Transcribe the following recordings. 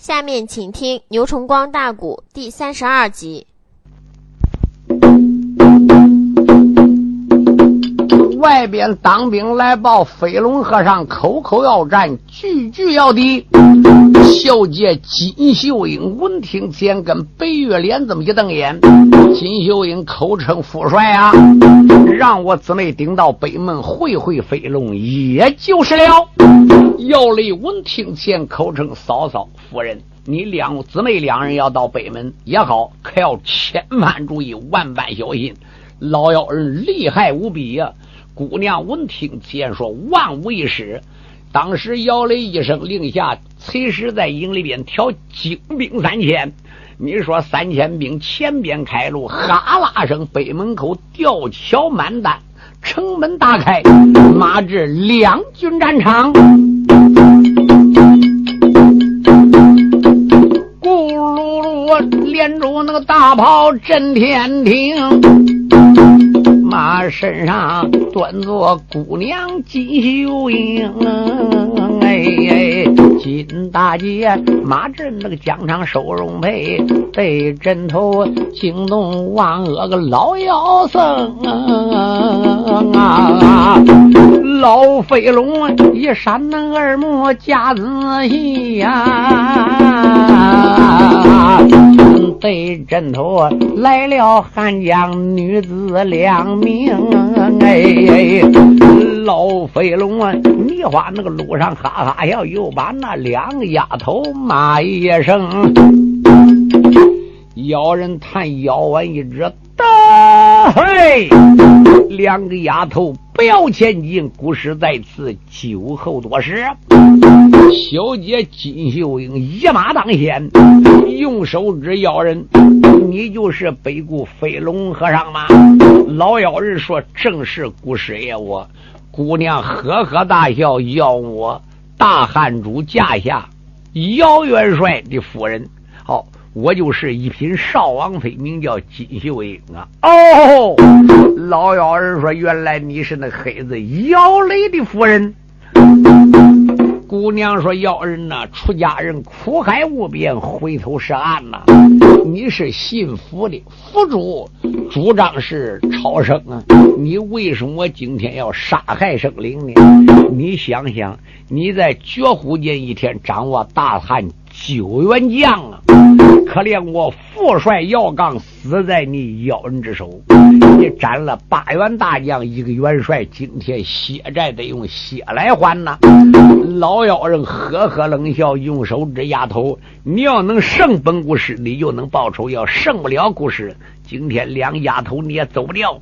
下面请听《牛崇光大鼓》第三十二集。外边当兵来报，飞龙和尚口口要战，句句要敌。小姐金秀英闻听前，跟白月莲这么一瞪眼。金秀英口称父帅啊，让我姊妹顶到北门会会飞龙，也就是了。姚雷闻听前，口称嫂嫂夫人，你两姊妹两人要到北门也好，可要千万注意，万般小心。老妖人厉害无比呀！姑娘闻听见说万无一失。当时姚雷一声令下，随时在营里边调精兵三千。你说三千兵前边开路，哈啦声北门口吊桥满弹，城门大开，马至两军战场。咕噜噜，连着那个大炮震天庭。马身上端坐姑娘金秀英，哎，金大姐马震那个疆场收容配，被枕头惊动万恶个老妖僧啊！老飞龙一闪那耳目夹仔细呀，对枕头来了汉江女子两。名哎，老飞龙啊！你话那个路上哈哈笑，又把那两个丫头骂一声。咬人叹咬完一指，得嘿！两个丫头不要前进，故事在此，酒后多时。小姐金秀英一马当先，用手指咬人：“你就是北固飞龙和尚吗？”老妖人说：“正是古师爷，我姑娘呵呵大笑，要我大汉主驾下姚元帅的夫人。好，我就是一品少王妃，名叫金秀英啊。”哦，老妖人说：“原来你是那黑子姚雷的夫人。”姑娘说：“妖人呐，出家人苦海无边，回头是岸呐。你是信佛的，佛主主张是超生啊。你为什么今天要杀害生灵呢？你想想，你在绝户间一天掌握大汉九员将啊，可怜我父帅姚刚死在你妖人之手。你斩了八员大将，一个元帅，今天血债得用血来还呐。”老妖人呵呵冷笑，用手指丫头：“你要能胜本故事，你就能报仇；要胜不了故事，今天两丫头你也走不掉。”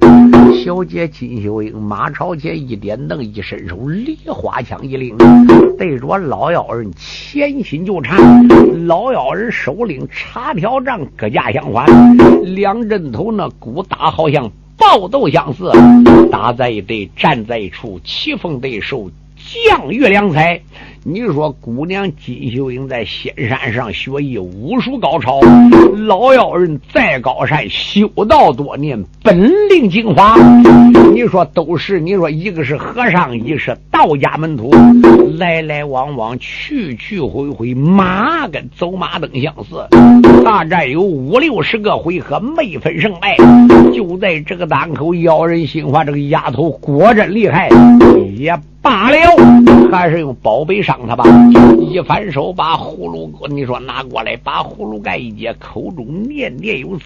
小姐金秀英马朝前一点灯，一伸手，梨花枪一领，对着老妖人前心就缠。老妖人手领插条杖，各架相还，两阵头那鼓打好像爆斗相似，打在一堆，站在一处，棋逢对手。将遇良才，你说姑娘金秀英在仙山上学艺武术高超，老妖人再高山修道多年，本领精华。你说都是，你说一个是和尚，一个是道家门徒，来来往往，去去回回，马跟走马灯相似。大战有五六十个回合，没分胜败。就在这个档口，妖人心话，这个丫头果真厉害，也。罢了，还是用宝贝伤他吧。一反手把葫芦，你说拿过来，把葫芦盖一揭，口中念念有词。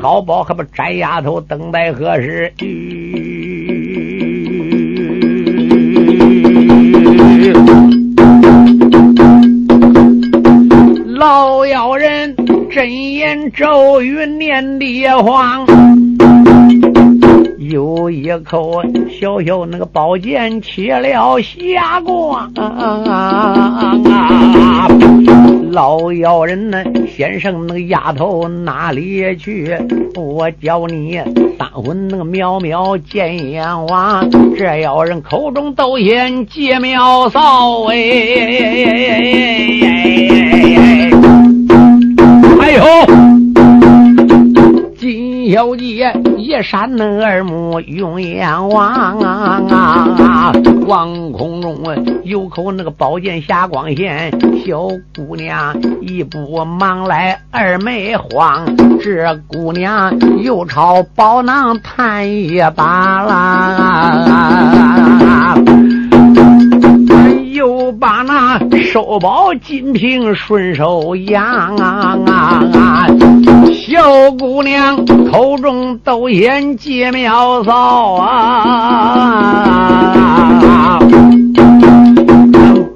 好宝还不摘丫头，等待何时？老妖人真言咒语念的慌。有一口小小那个宝剑起了霞光，老妖人呢，先生那个丫头哪里去？我教你三魂那个渺渺见阎王，这妖人口中都言借妙嫂哎，哎呦！金小姐一闪那耳目用眼望啊，望空中有口那个宝剑霞光现，小姑娘一步忙来二妹慌，这姑娘又朝宝囊探一把啦。就把那收宝金瓶顺手扬啊啊！小姑娘口中都言借妙招啊！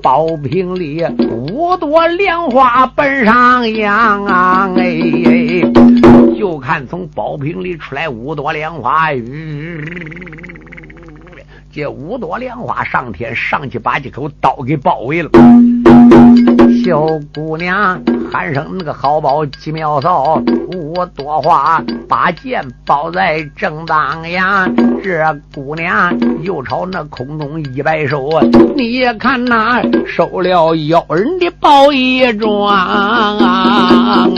宝瓶里五朵莲花奔上扬啊！哎，就看从宝瓶里出来五朵莲花。这五朵莲花上天，上去把这口刀给包围了。小姑娘喊声：“那个好宝奇妙嫂，五朵花把剑包在正当呀。”这姑娘又朝那空中一摆手：“你看那收了妖人的宝衣装啊！”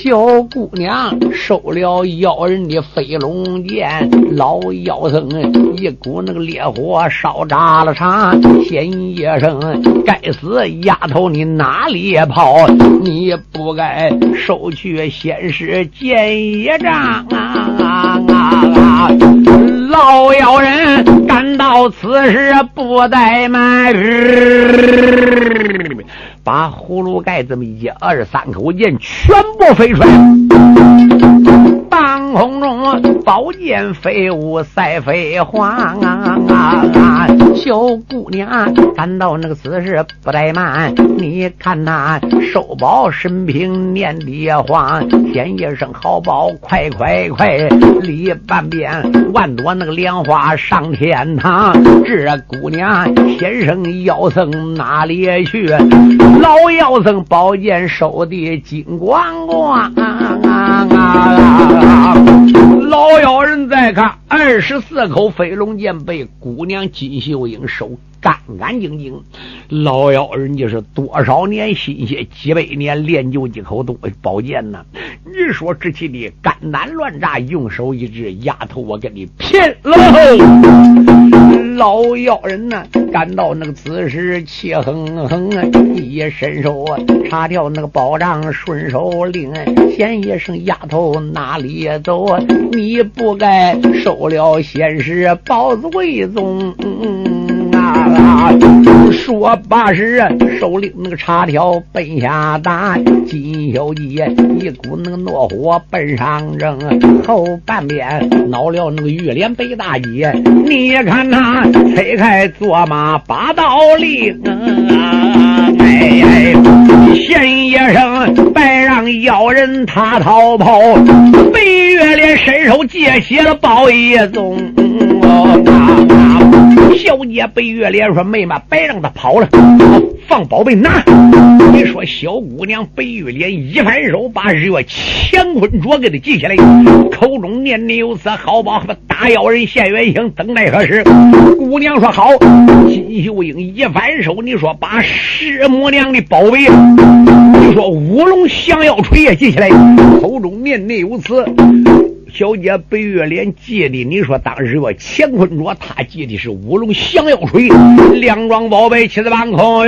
小姑娘收了妖人的飞龙剑，老妖僧一股那个烈火烧炸了场，先一声：“该死！”丫头，你哪里跑？你不该收去仙师剑一丈啊！老妖人赶到此时不怠慢，把葫芦盖这么一二三口剑全部飞出来。半空中宝剑飞舞赛飞花啊！小姑娘感到那个姿势不怠慢，你看那收宝神平念地话，先一声好宝快快快，立半边万朵那个莲花上天堂。这姑娘先生妖僧哪里去？老妖僧宝剑收的金光光啊！老妖人再看，二十四口飞龙剑被姑娘金秀英收干干净净。老妖人家是多少年心血，几百年练就几口东宝剑呢？你说这气的肝胆乱炸，用手一指，丫头，我跟你拼了！老妖人呢，感到那个此时气哼哼啊，一伸手啊，插掉那个宝杖，顺手拎，先一声丫头哪里走啊？你不该收了仙师包子为宗。啊！说罢时，手里那个插条奔下打，金小姐一股那个怒火奔上扔，后半边恼了那个玉莲北大姐，你看他推开坐马把刀立啊！哎哎，先一声白让妖人他逃跑，北月莲伸手借起了宝一宗。小姐白月莲说：“妹妹，别让他跑了，放宝贝拿。”你说小姑娘白月莲一反手，把日月乾坤镯给他记起来，口中念念有词：“好宝，大妖人现原形，等待何时？”姑娘说：“好。”金秀英一反手，你说把师母娘的宝贝，你说乌龙降妖锤也记起来，口中念念有词。小姐白月莲借的，你说当时我乾坤镯，他借的是乌龙降妖锤，两桩宝贝七子半空。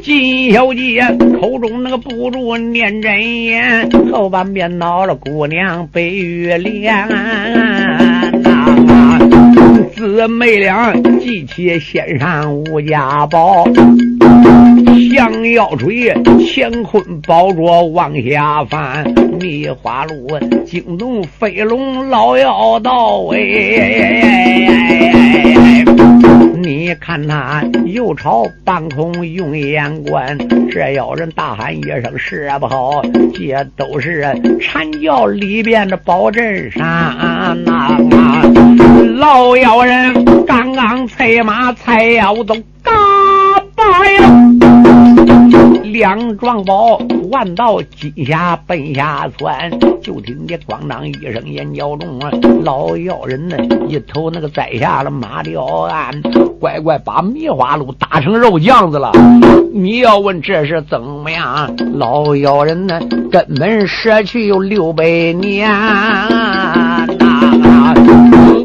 金小姐口中那个不住念真言，后半边恼了姑娘白月莲。姊妹俩记起献上吴家宝，降妖锤，乾坤宝镯往下翻，迷花路惊动飞龙老妖道哎。你看他又朝半空用眼观，这妖人大喊一声是不好，这都是禅教里边的宝阵山呐！老妖人刚刚催马才要走，两壮宝万道金霞奔下窜，就听见咣当一声眼角中，老妖人呢一头那个栽下了马吊鞍，乖乖把梅花鹿打成肉酱子了。你要问这是怎么样？老妖人呢根本舍去有六百年。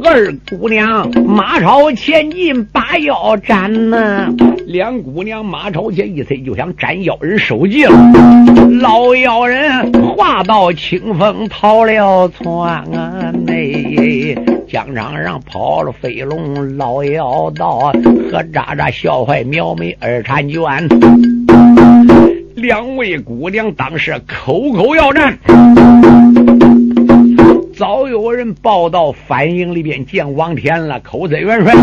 二姑娘马超前进把腰斩呐，两姑娘马超前一催就想斩妖人首级了。老妖人化到清风逃了窜啊！内疆场上跑了飞龙老妖道和渣渣笑坏苗眉二婵娟，两位姑娘当时口口要战。早有人报到反营里边见王天了，口子元帅。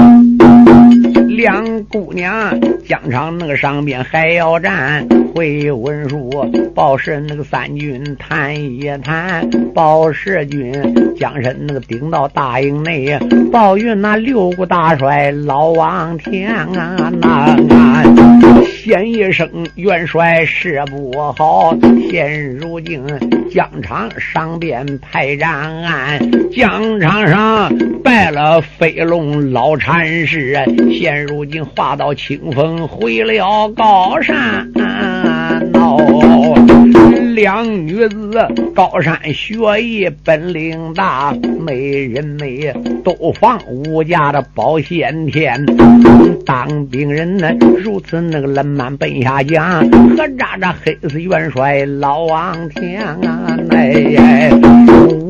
两姑娘疆场那个上边还要战，回文书报是那个三军谈一谈，报世军将身那个顶到大营内，报云那六股大帅老王天啊，那先一声元帅是不好，现如今疆场上边排战。疆场上败了飞龙老禅师，现如今化到清风回了高山。两女子高山学艺本领大，美人美都放吴家的保险天。当兵人呢如此那个冷慢奔下将，何扎扎黑死元帅老王天啊！哎，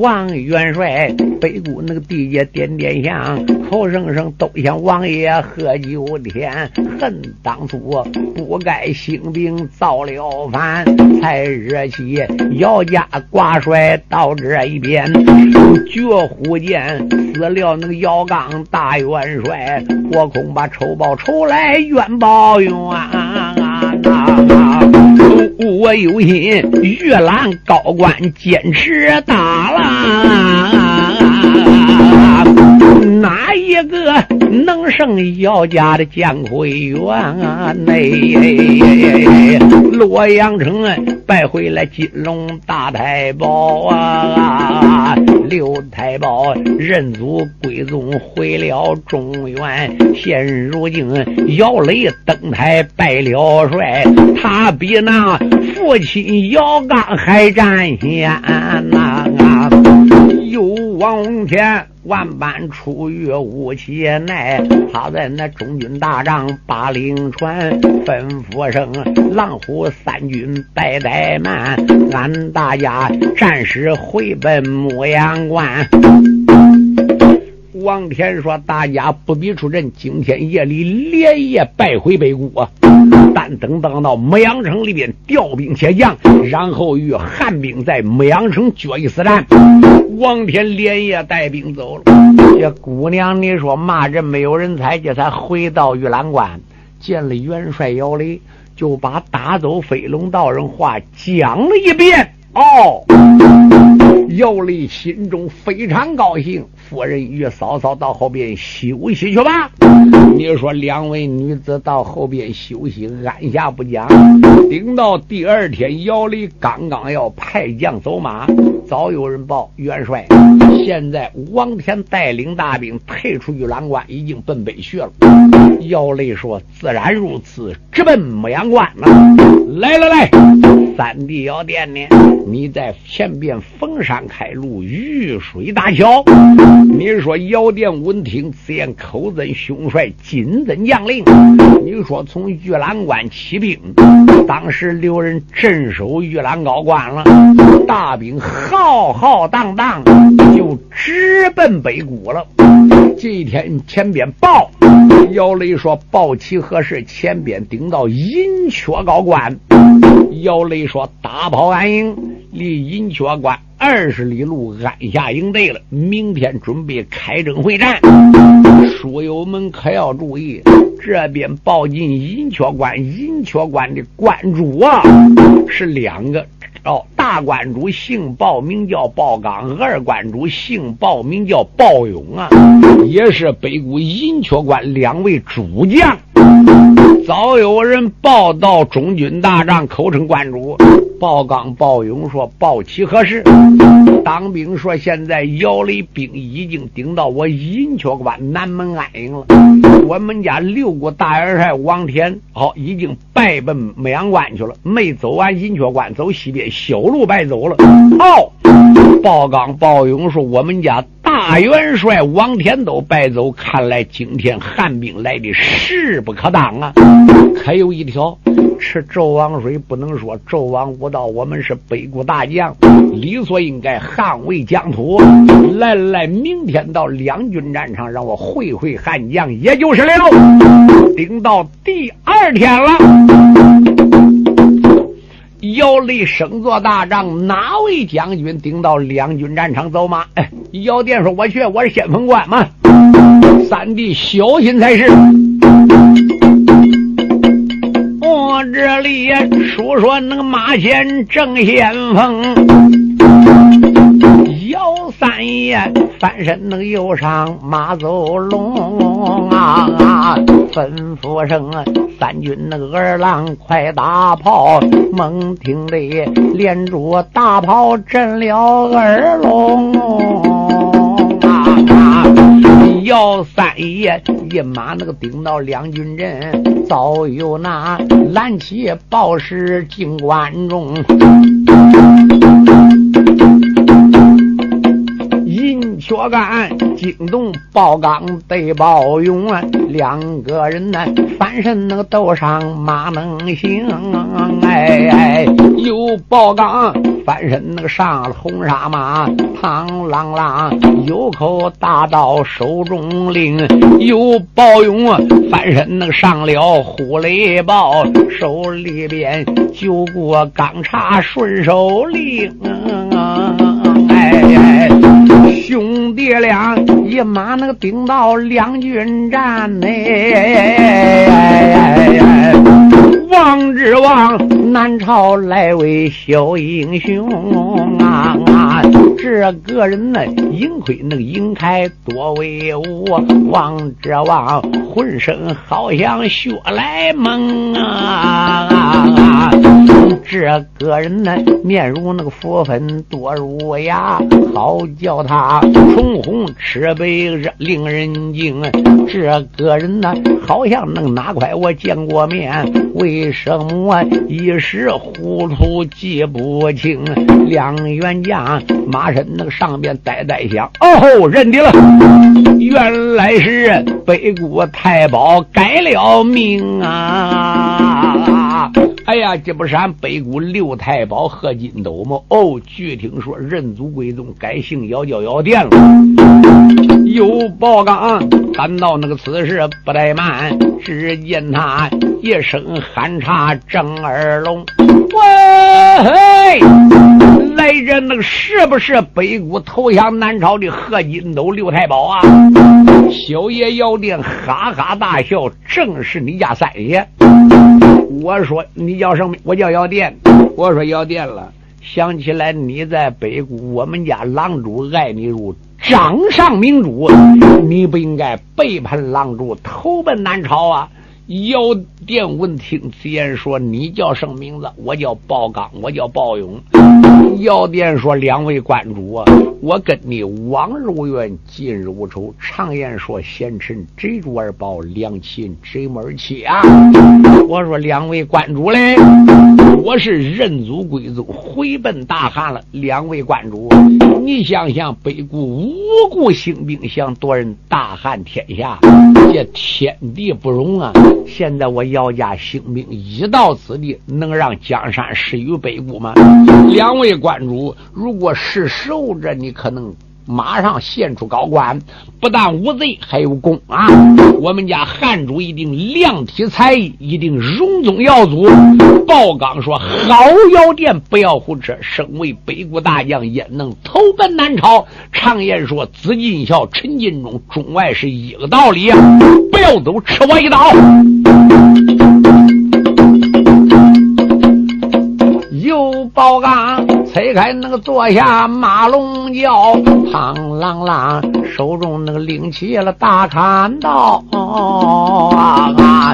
王元帅北固那个地界点点香，口声声都向王爷喝酒天。恨当初不该兴兵造了反，才惹。起姚家挂帅到这一边，绝户见死了那个姚刚大元帅，我恐怕仇报仇来冤报冤我有心玉兰高官坚持打了，一个能胜姚家的姜奎元啊？内洛阳城败回来金龙大太保啊！刘太保认祖归宗回了中原，现如今姚雷登台拜了帅，他比那父亲姚刚还占先呐！有王天。万般出于无其奈，他在那中军大帐把令传，吩咐声狼虎三军拜怠慢，俺大家暂时回奔牧羊关。王天说：“大家不必出阵，今天夜里连夜败回北固！但等等到牧羊城里边调兵遣将，然后与汉兵在牧羊城决一死战。”王天连夜带兵走了。这姑娘，你说骂人没有人才，这才回到玉兰关，见了元帅姚雷，就把打走飞龙道人话讲了一遍。哦。姚雷心中非常高兴，夫人与嫂嫂到后边休息去吧。你说两位女子到后边休息，按下不讲。等到第二天，姚雷刚刚要派将走马，早有人报元帅，现在王天带领大兵退出玉兰关，已经奔北去了。姚雷说：“自然如此，直奔牧羊关了。”来了来，三弟姚殿呢？你在前边逢山开路，遇水搭桥。你说姚殿闻听此言，口尊凶帅，金尊将令。你说从玉兰关起兵，当时留人镇守玉兰高关了，大兵浩浩荡荡就直奔北谷了。这一天前边报，姚雷说报其何事？前边顶到银雀高关。姚雷说大炮安营，离银雀关二十里路，安下营队了。明天准备开征会战。书友们可要注意，这边报进银雀关，银雀关的关主啊是两个。哦，大关主姓鲍，名叫鲍刚；二关主姓鲍，名叫鲍勇啊，也是北谷银雀关两位主将。早有人报到中军大帐，口称关主。鲍刚、鲍勇说：“报起何事？”当兵说：“现在姚雷兵已经顶到我银雀关南门安营了。我们家六国大元帅王天，好，已经败奔牧阳关去了，没走完银雀关，走西边小路败走了。”哦，鲍刚、鲍勇说：“我们家大元帅王天都败走，看来今天汉兵来的势不可挡啊！可有一条。”吃纣王水不能说纣王无道，我们是北国大将，理所应该捍卫疆土。来来，明天到两军战场，让我会会汉将，也就是了。顶到第二天了，姚雷升座大帐，哪位将军顶到两军战场走马？哎，姚殿说：“我去，我是先锋官嘛。”三弟小心才是。我这里说说那个马前正先锋，三爷翻身那个又上马走龙啊，吩咐声三军那个二郎快打炮，猛听得连珠大炮震了二龙。姚三爷一马那个顶到两军阵，早有那蓝旗报时进关中。薛干惊动包刚对包勇啊，两个人呢翻身那个斗上马能行，哎哎，有包刚翻身那个上了红纱马，螳螂螂有口大刀手中拎，有包勇啊翻身那个上了虎雷豹，手里边就过钢叉顺手拎。哎哎，兄弟俩一马那个顶到两军战呢，王之王南朝来位小英雄啊！这个人呢，盈亏那个盈开多威武，王之王浑身好像血来蒙啊！这个人呢，面如那个佛粉多如牙，好叫他唇红齿白，令人惊。这个人呢，好像能哪块我见过面，为什么一时糊涂记不清？两员将马身那个上边呆呆响，哦吼，认得了，原来是北国太保改了名啊！哎呀，这不是俺北国六太保贺金斗吗？哦，据听说认祖归宗，改姓姚，叫姚殿了。有报刚赶到那个此时不怠慢，只见他一声喊叉正二龙，喂，来人，那个是不是北国投降南朝的贺金斗六太保啊？小爷姚殿哈哈大笑，正是你家三爷。我说你叫什么？我叫姚殿。我说姚殿了，想起来你在北谷，我们家狼主爱你如掌上明珠，你不应该背叛狼主，投奔南朝啊！药店闻听此言，说：“你叫什么名字？我叫鲍刚，我叫鲍勇。”药店说：“两位馆主啊，我跟你往日无冤，近日无仇。常言说，贤臣贼主而报，良禽贼母而栖啊。”我说：“两位关主嘞，我是认祖归宗，回奔大汉了。两位关主，你想想，北国无故兴兵，想夺人大汉天下，这天地不容啊！”现在我姚家兴兵已到此地，能让江山失于北固吗？两位关主，如果是守着，你可能。马上献出高官，不但无罪，还有功啊！我们家汉主一定量体裁衣，一定荣宗耀祖。鲍刚说：“好药店，不要胡扯。身为北国大将，焉能投奔南朝？常言说，紫金孝，陈金忠，中外是一个道理啊！不要走，吃我一刀。”又包刚拆开那个坐下马龙轿，螳螂螂手中那个拎起了大砍刀哦啊！啊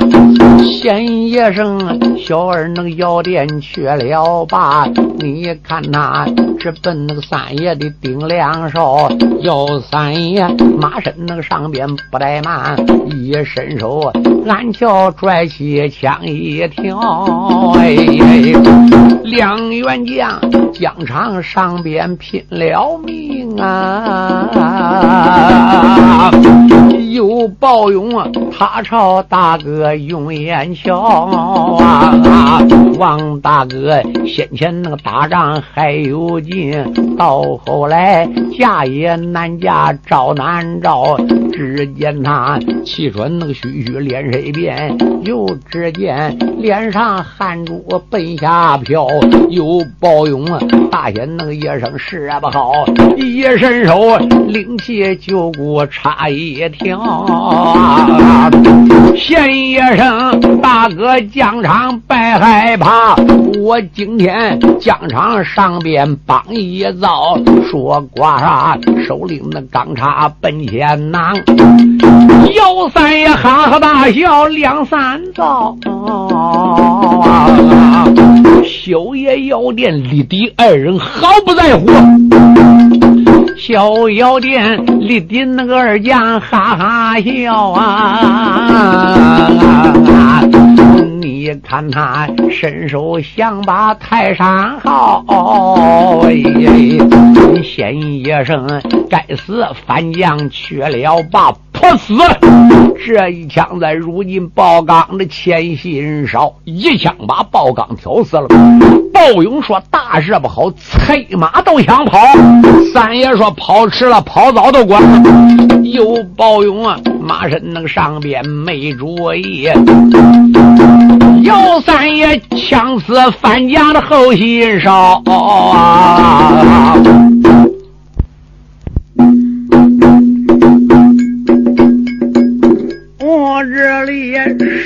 先一声小儿那个药店去了吧？你看他直奔那个三爷的顶梁梢，要三爷马身那个上边不怠慢，一伸手暗桥拽起枪一挑，哎哎，两，两员将疆场上边拼了命啊！有报勇啊，他朝大哥用眼瞧啊！王大哥先前那个打仗还有劲，到后来嫁也难嫁，招难招。只见他气喘那个吁吁，脸色变，又只见脸上汗珠奔下飘。有报勇啊，大仙那个一声是不好，一伸手领起九股插一条。县爷生大哥疆场别害怕，我今天疆场上边帮一遭，说挂啥手里那钢叉奔前囊，姚三爷哈哈大笑两三遭，小爷药店李迪二人毫不在乎。小药店里的那个二将哈哈笑啊！你看他伸手想把泰山号，先一声该死反将去了吧！破死！这一枪在如今鲍刚的前心上，一枪把鲍刚挑死了。鲍勇说：“大事不好，催马都想跑。”三爷说：“跑迟了，跑早都管。”有鲍勇啊，马身那个上边没主意。姚三爷枪死范家的后心上。我这里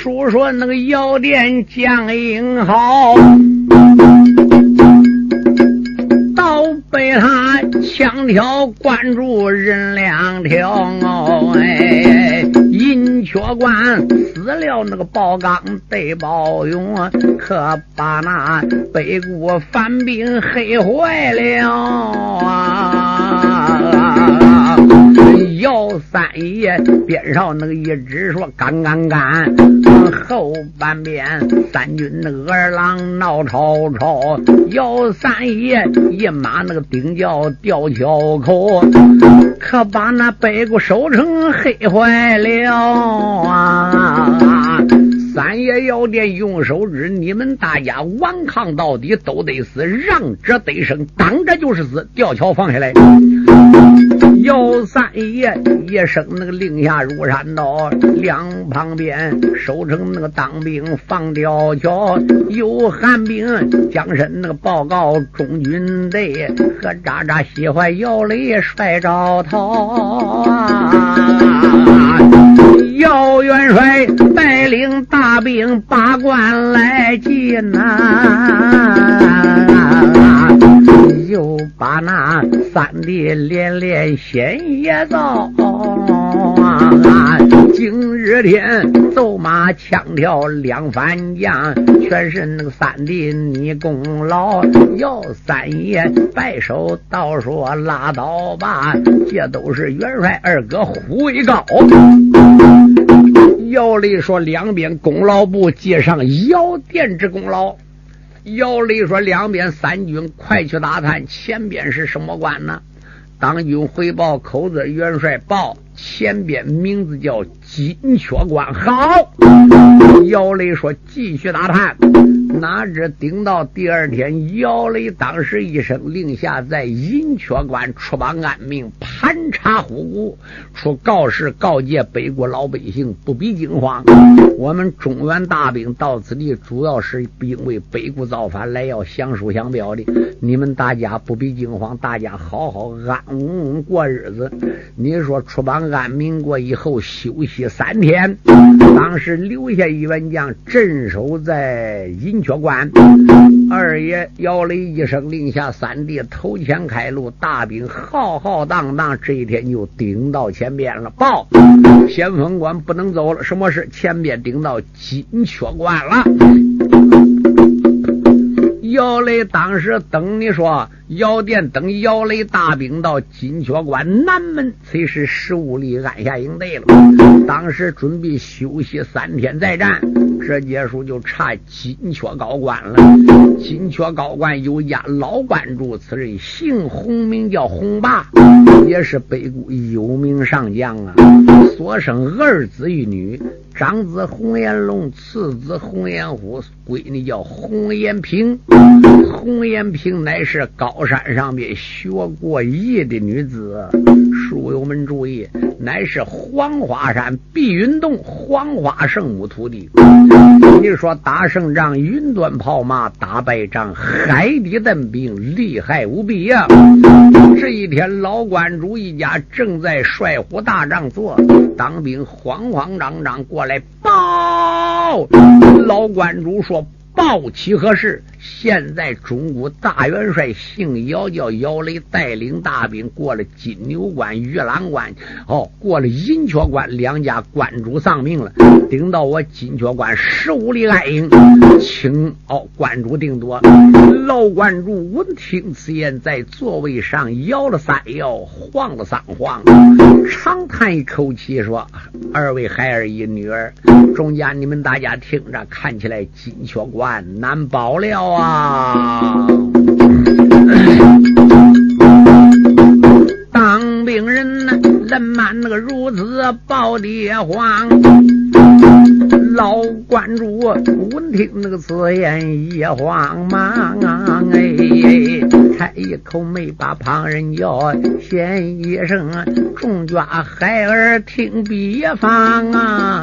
说说那个药店江英豪，被他枪挑关住人两条哦哎，银雀关死了那个包刚对包勇，可把那北国反兵黑坏了啊！姚三爷边上那个一直说干干干，后半边三军那个二郎闹吵吵，姚三爷一马那个顶叫吊桥口，可把那北国守城黑坏了啊！也要点用手指，你们大家顽抗到底都得死，让者得生，挡着就是死。吊桥放下来。姚三爷一声那个令下如山倒，两旁边守城那个当兵放吊桥，有寒兵将身那个报告中军队，和渣渣喜欢姚雷摔着逃啊！姚元帅带领大兵把关来进呐。又把那三弟连连先也造！今日天走马枪挑两番将，全是那个三弟你功劳。姚三爷摆手道说拉倒吧，这都是元帅二哥虎威高。姚雷说两边功劳簿记上姚殿之功劳。姚雷说：“两边三军快去打探，前边是什么关呢？”当军回报口子元帅报：“前边名字叫金雀关。”好，姚雷说：“继续打探。”哪知顶到第二天，姚雷当时一声令下，在银雀关出榜安命，盘查虎骨，出告示告诫北国老百姓不必惊慌。我们中原大兵到此地，主要是因为北国造反来要降书降表的。你们大家不必惊慌，大家好好安安稳稳过日子。你说出榜安民过以后休息三天，当时留下一员将镇守在银。金雀关，二爷姚雷一声令下，三弟头前开路，大兵浩浩荡荡，这一天就顶到前边了。报，先锋官不能走了，什么事？前边顶到金雀关了。姚雷当时等你说，姚殿等姚雷大兵到金雀关南门，才是十五里安下营队了。当时准备休息三天再战，这结束就差金雀高官了。金雀高官有家老关主，此人姓洪，名叫洪霸，也是北固有名上将啊。所生二子一女。长子洪延龙，次子洪延虎，闺女叫洪延平。洪延平乃是高山上面学过艺的女子，书友们注意，乃是黄花山碧云洞黄花圣母徒弟。你说打胜仗，云端炮马；打败仗，海底登兵，厉害无比呀！这一天，老关主一家正在帅虎大帐坐，当兵慌慌张张过来报。老关主说：“报起何事？”现在中国大元帅姓姚，叫姚雷，带领大兵过了金牛关、玉兰关，哦，过了银雀关，两家关主丧命了。顶到我金雀关十五里暗营，请哦关主定夺。老关主闻听此言，在座位上摇了三摇，晃了三晃，长叹一口气说：“二位孩儿一女儿，中间你们大家听着，看起来金雀关难保了啊。”！当兵人呐，人满那个如此报的慌。老观主闻听那个此言也慌忙啊！哎，开一口没把旁人叫，先一声众家孩儿听别方啊！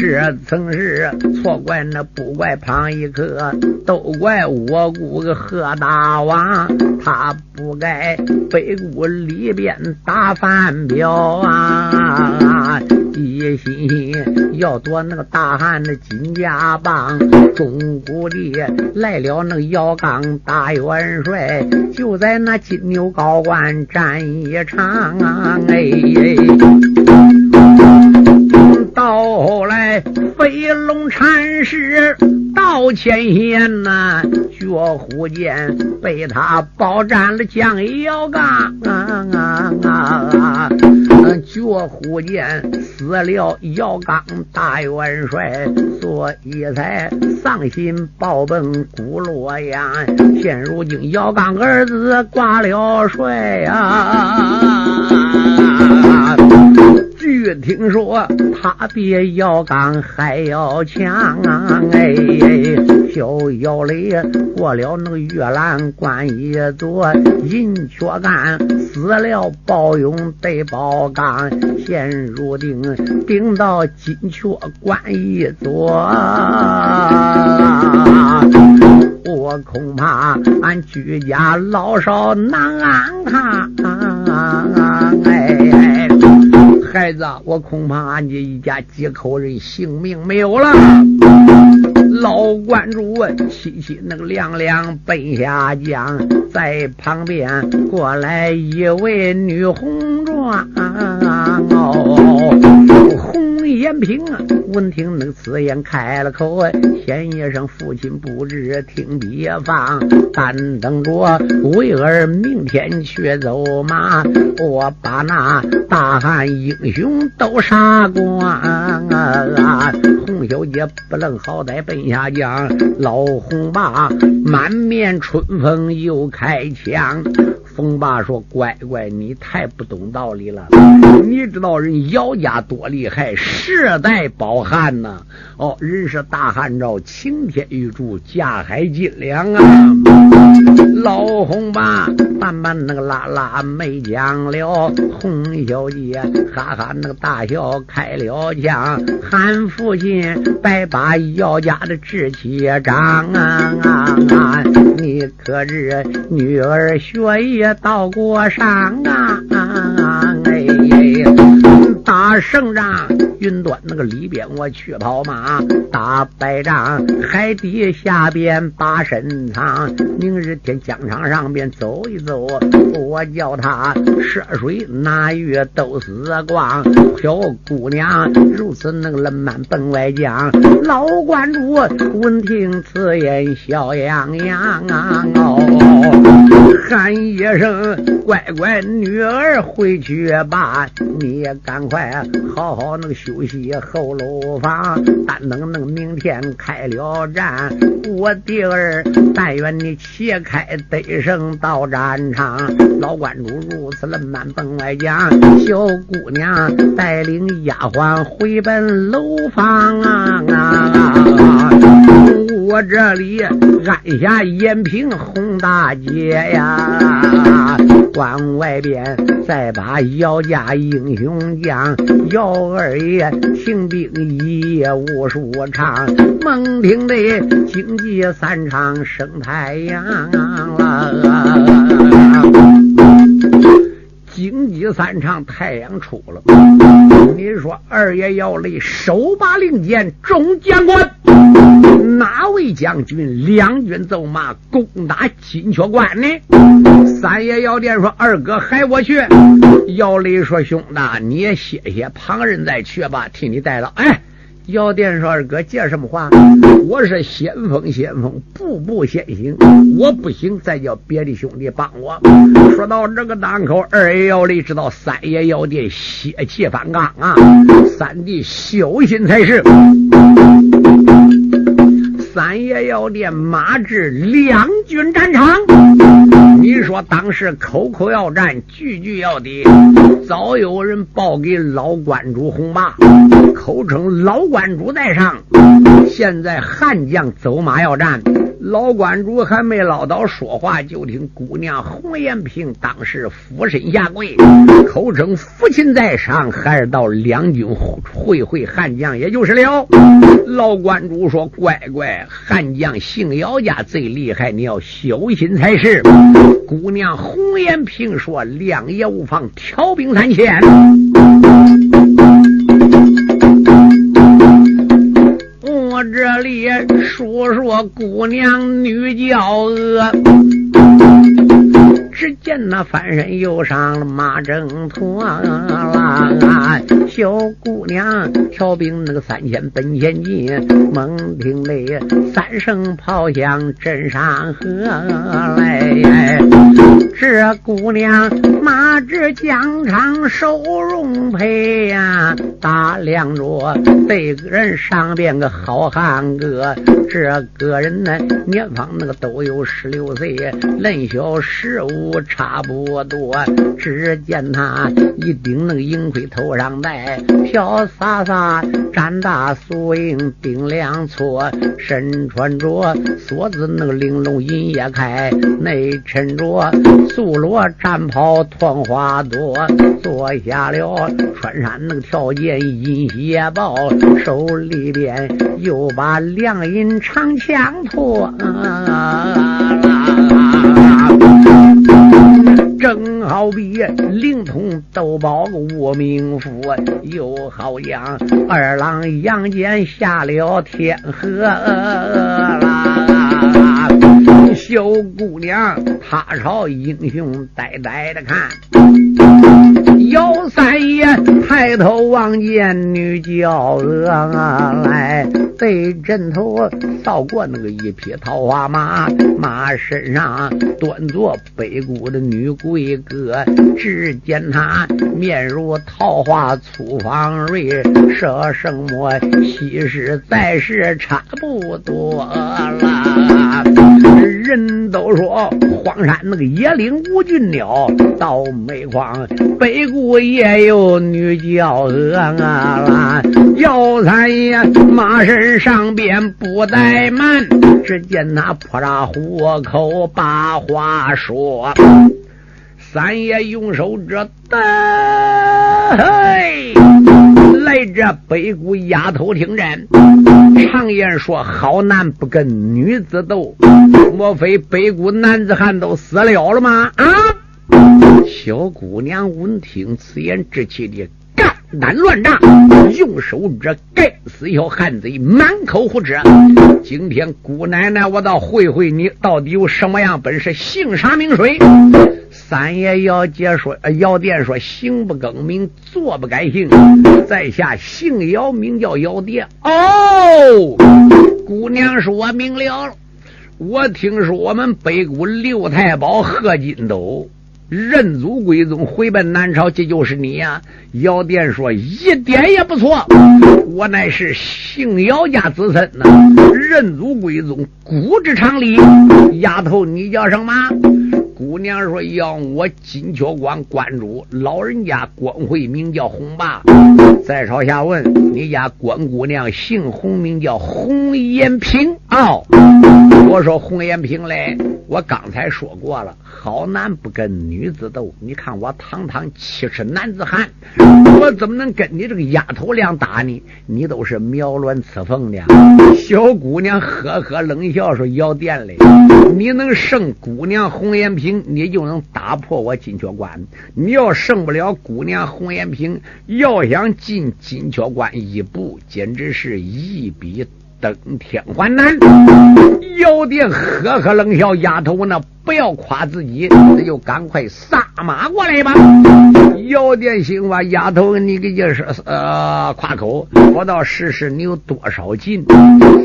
这曾是错怪那不怪旁一刻，都怪我姑个贺大王，他不该北谷里边打饭表啊！一心要夺那个大汉的金家棒，中古的来了那个姚刚大元帅，就在那金牛高官战一场啊！哎。到后来，飞龙禅师到前线呐，绝虎剑被他包占了将姚刚啊啊啊！绝虎剑死了姚刚大元帅，所以才丧心暴奔古洛阳。现如今姚刚儿子挂了帅啊！据听说，他比姚刚还要强啊！哎，小姚雷过了那个玉兰关一座，银雀干死了，包勇得包刚，现如定顶到金雀关一座。我恐怕俺居家老少难安康。哎。孩子，我恐怕俺家一家几口人性命没有了。老观主问：“七七那个亮亮奔下江，在旁边过来一位女红妆。”延平啊，闻听那此言开了口，先一声父亲不知听别方，但等着为儿明天去走马，我把那大汉英雄都杀光啊！洪小姐不能好歹奔下江，老洪霸满面春风又开枪。风霸说：“乖乖，你太不懂道理了。你知道人姚家多厉害，世代保汉呐。哦，人是大汉朝擎天玉柱，架海金梁啊。老洪吧慢慢那个拉拉没讲了，洪小姐哈哈那个大笑开了枪，喊父亲白把姚家的志气长啊啊啊！你可知女儿学业？”到过上啊！哎，打胜仗云端那个里边我去跑马，打败仗，海底下边把身藏。明日天疆场上边走一走，我叫他涉水拿鱼都死光。小姑娘如此能冷慢奔外江，老观主闻听此言笑洋洋啊！哦，喊一声乖乖女儿回去吧，你也赶快好好那个休息后楼房，但等能明天开了战，我弟儿但愿你旗开得胜到战场。老观主如此冷慢奔外讲，小姑娘带领丫鬟回奔楼房啊啊啊！我这里按下延平洪大姐呀，关外边再把姚家英雄将姚二爷请兵一夜无数场，猛听得经济三场升太阳了。荆棘三场，太阳出了。你说二爷姚雷手把令箭，中将官，哪位将军两军走马攻打金雀关呢？三爷姚殿说：“二哥还我去。”姚雷说：“兄弟，你也歇歇，旁人再去吧，替你带了。”哎。药店说：“二哥，借什么话？我是先锋，先锋，步步先行。我不行，再叫别的兄弟帮我。”说到这个档口，二爷姚雷知道三爷要殿血气方刚啊，三弟小心才是。三爷要练马至两军战场，你说当时口口要战，句句要敌，早有人报给老关主红八，口称老关主在上。现在汉将走马要战。老关主还没唠叨说话，就听姑娘红颜萍当时俯身下跪，口称父亲在上，孩儿到两军会会汉将，也就是了。老关主说：“乖乖，汉将姓姚家最厉害，你要小心才是。”姑娘红颜萍说：“亮爷无妨，调兵三千。”我这里说说姑娘女娇娥。只见那翻身又上了马征途啦，小姑娘调兵那个三千奔前进，猛听得三声炮响震山河来。这姑娘马至疆场收容配呀，打量着这个人上边个好汉哥，这个人呢年方那个都有十六岁，嫩小十五。差不多，只见他一顶那个银盔头上戴，飘洒洒战大素缨顶两撮，身穿着锁子那个玲珑银叶开，内衬着素罗战袍团花朵，坐下了穿山那个条件银鞋豹，手里边又把亮银长枪托。正好比灵通斗宝无名符，又好像二郎杨戬下了天河啦。小姑娘她朝英雄呆呆的看，姚三爷抬头望见女娇娥来。被枕头扫过那个一匹桃花马，马身上端坐北谷的女贵哥。只见她面如桃花粗方锐，舍生么昔时在世差不多了。人都说荒山那个野岭无俊鸟，到煤矿北固也有女娇娥啊！姚三爷马身上边不怠慢，只见他破炸虎口把话说。三爷用手这得，来这北谷丫头听真。常言说好男不跟女子斗，莫非北谷男子汉都死了了吗？啊！小姑娘闻听此言，直气的干胆乱炸，用手指该死小汉贼，满口胡扯。今天姑奶奶，我倒会会你到底有什么样本事，姓啥名谁？三爷姚杰说：“姚殿说，行不更名，坐不改姓，在下姓姚，名叫姚殿。哦，姑娘说，我明了了。我听说我们北谷六太保贺金斗认祖归宗，回奔南朝，这就是你呀？”姚殿说：“一点也不错，我乃是姓姚家子孙呐，认祖归宗，古之常理。丫头，你叫什么？”姑娘说：“要我金雀关关主，老人家官会名叫洪霸。再朝下问，你家关姑娘姓洪，名叫洪延平。哦，我说洪延平嘞，我刚才说过了，好男不跟女子斗。你看我堂堂七尺男子汉，我怎么能跟你这个丫头俩打呢？你都是苗卵刺凤的。”小姑娘呵呵冷笑说：“要电嘞，你能胜姑娘洪延平？”你就能打破我金雀关。你要胜不了姑娘红颜平，要想进金雀关一步，简直是一笔登天还难。姚殿呵呵冷笑，丫头那。不要夸自己，那就赶快撒马过来吧。姚殿兴吧，丫头，你给就是呃夸口，我倒试试你有多少劲。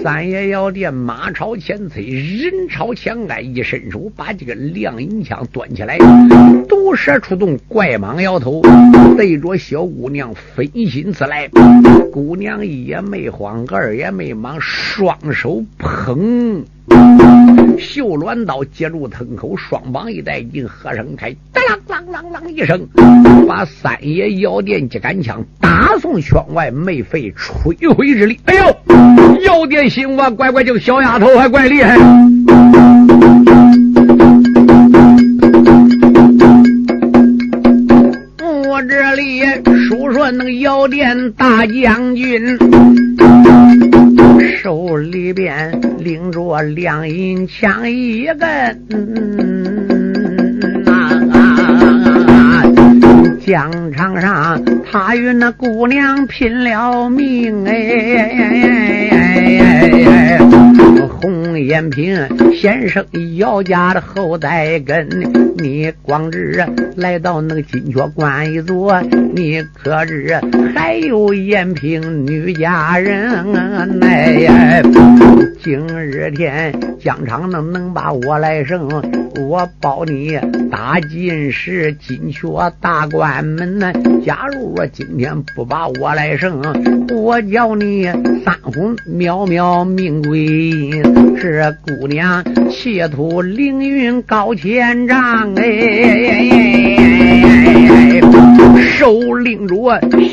三爷姚殿马朝前催，人朝前挨，一伸手把这个亮银枪端起来，毒蛇出洞，怪蟒摇头，对着小姑娘分心刺来。姑娘一也没慌，二也没忙，双手捧。秀鸾刀接住藤口，双膀一带劲，合声开，当啷啷啷啷一声，把三爷药店几杆枪打送圈外，没费吹灰之力。哎呦，药店心话，乖乖，这个小丫头还怪厉害。这里说说那个药店大将军。手里边拎着两银枪一根，啊，疆场上他与那姑娘拼了命哎，红颜平先生姚家的后代根，你光知来到那个金雀关一座，你可知还有艳平女家人哎？今日天疆场能能把我来胜，我保你打进是金雀大关门呢。假如我今天不把我来胜，我叫你三魂渺渺命归。这姑娘企图凌云高千丈，哎，手拎着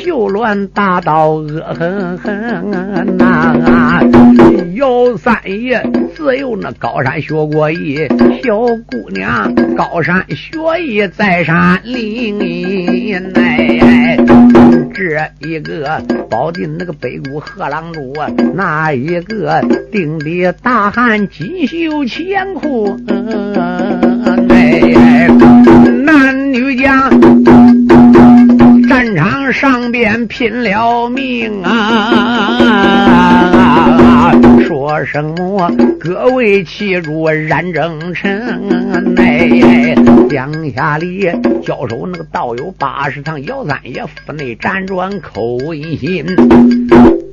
绣鸾大刀，恶狠狠呐！姚三爷自有那高山学过艺，小姑娘高山学艺在山林，哎，这一个保定那个北谷贺郎主，那一个定的大汉锦绣乾坤，哎，男女家战场上边拼了命啊！说什么？各位记住，冉正臣，哎，江下里交手那个道友八十趟，姚三爷府内辗转口音信，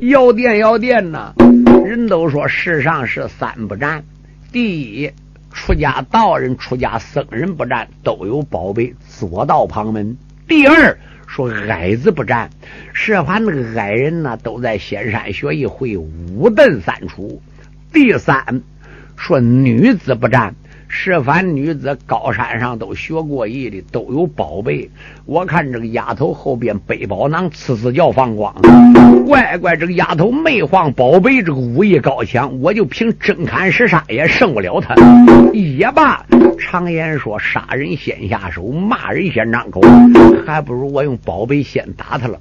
要电要电呐！人都说世上是三不战：第一，出家道人、出家僧人不占，都有宝贝左道旁门；第二。说矮子不战，是凡那个矮人呢，都在仙山学艺会五遁三出。第三，说女子不战。是凡女子高山上都学过艺的，都有宝贝。我看这个丫头后边背包囊，呲呲叫放光。乖乖，这个丫头没晃宝贝，这个武艺高强，我就凭真砍实杀也胜不了她。也罢，常言说，杀人先下手，骂人先张口，还不如我用宝贝先打他了。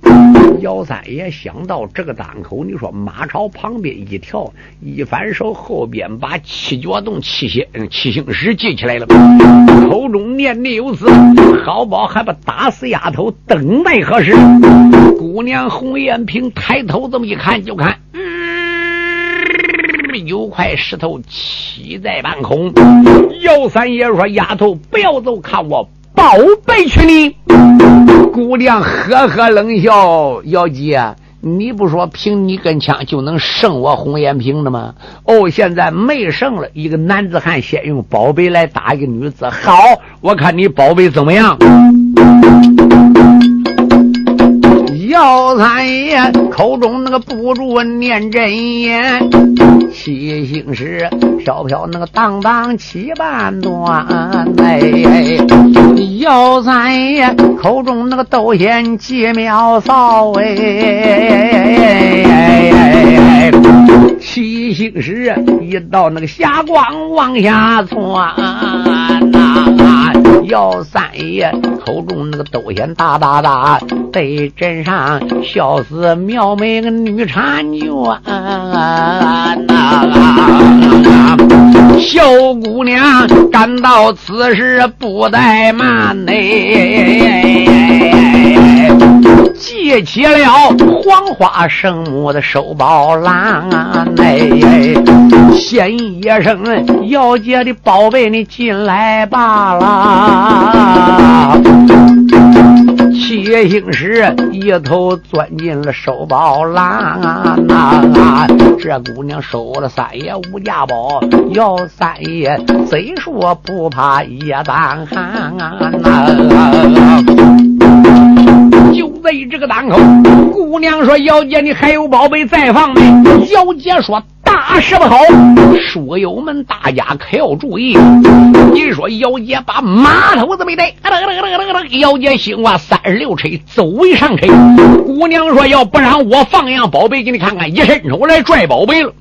姚三爷想到这个当口，你说马朝旁边一跳，一反手后边把七脚洞七星七星石。是记起来了，口中念念有词，好宝还不打死丫头，等待何时？姑娘红艳萍抬头这么一看，就看，有块石头起在半空。姚三爷说：“丫头，不要走，看我宝贝去你。”姑娘呵呵冷笑：“姚姐。”你不说凭你跟枪就能胜我红颜平的吗？哦，现在没胜了。一个男子汉先用宝贝来打一个女子，好，我看你宝贝怎么样。姚三爷口中那个不住念真言，七星石飘飘那个荡荡七半段。哎，姚三爷口中那个斗仙几妙扫哎，七星石一到那个霞光往下窜。姚三爷口中那个都仙大大大，在镇上笑死苗美个女婵娟啊。小姑娘赶到此时不怠慢呢，借起了黄花圣母的手包郎哎，先一声姚姐的宝贝，你进来罢了。七星石一头钻进了手包囊啊！这姑娘收了三爷五家宝，要三爷虽说不怕夜当寒啊！就在这个当口，姑娘说：“姚姐，你还有宝贝在放没？”姚姐说。大事不好！书友们，大家可要注意。你说姚姐把马头子没带，姚姐心话三十六车走为上车。姑娘说要不然我放样宝贝给你看看，一伸手来拽宝贝了。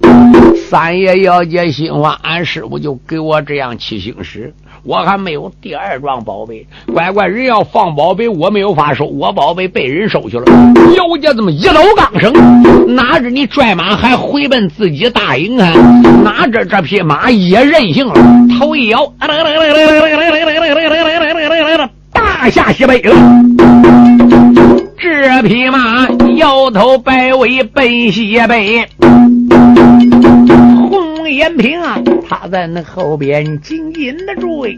三爷姚姐心话，俺师傅就给我这样七星石。我还没有第二桩宝贝，乖乖，人要放宝贝，我没有法收，我宝贝被人收去了。姚家这么一刀钢绳，哪知你拽马还回奔自己大营啊？拿着这匹马也任性了，头一摇，大下西北了。这匹马摇头摆尾奔西北。红眼平啊，他在那后边紧紧的追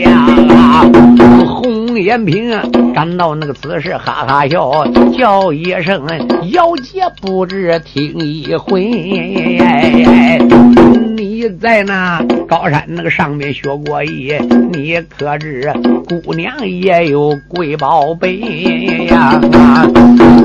呀。红眼平啊，赶到那个此时哈哈笑，叫一声姚姐不知听一回。你在那高山那个上面学过艺，你可知姑娘也有贵宝贝呀？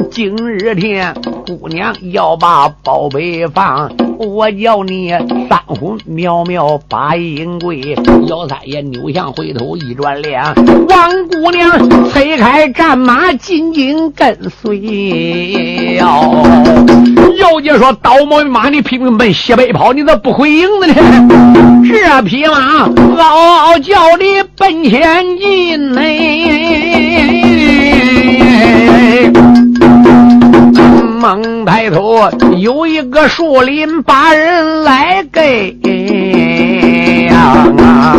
今日天姑娘要把宝贝放。我叫你三魂苗苗把银贵，姚三爷扭向回头一转脸，王姑娘催开战马紧紧跟随。姚姐说：“刀毛马，你拼命奔西北跑，你咋不回营呢？这匹马嗷嗷叫的奔前进嘞。”猛抬头，有一个树林把人来给呀、啊。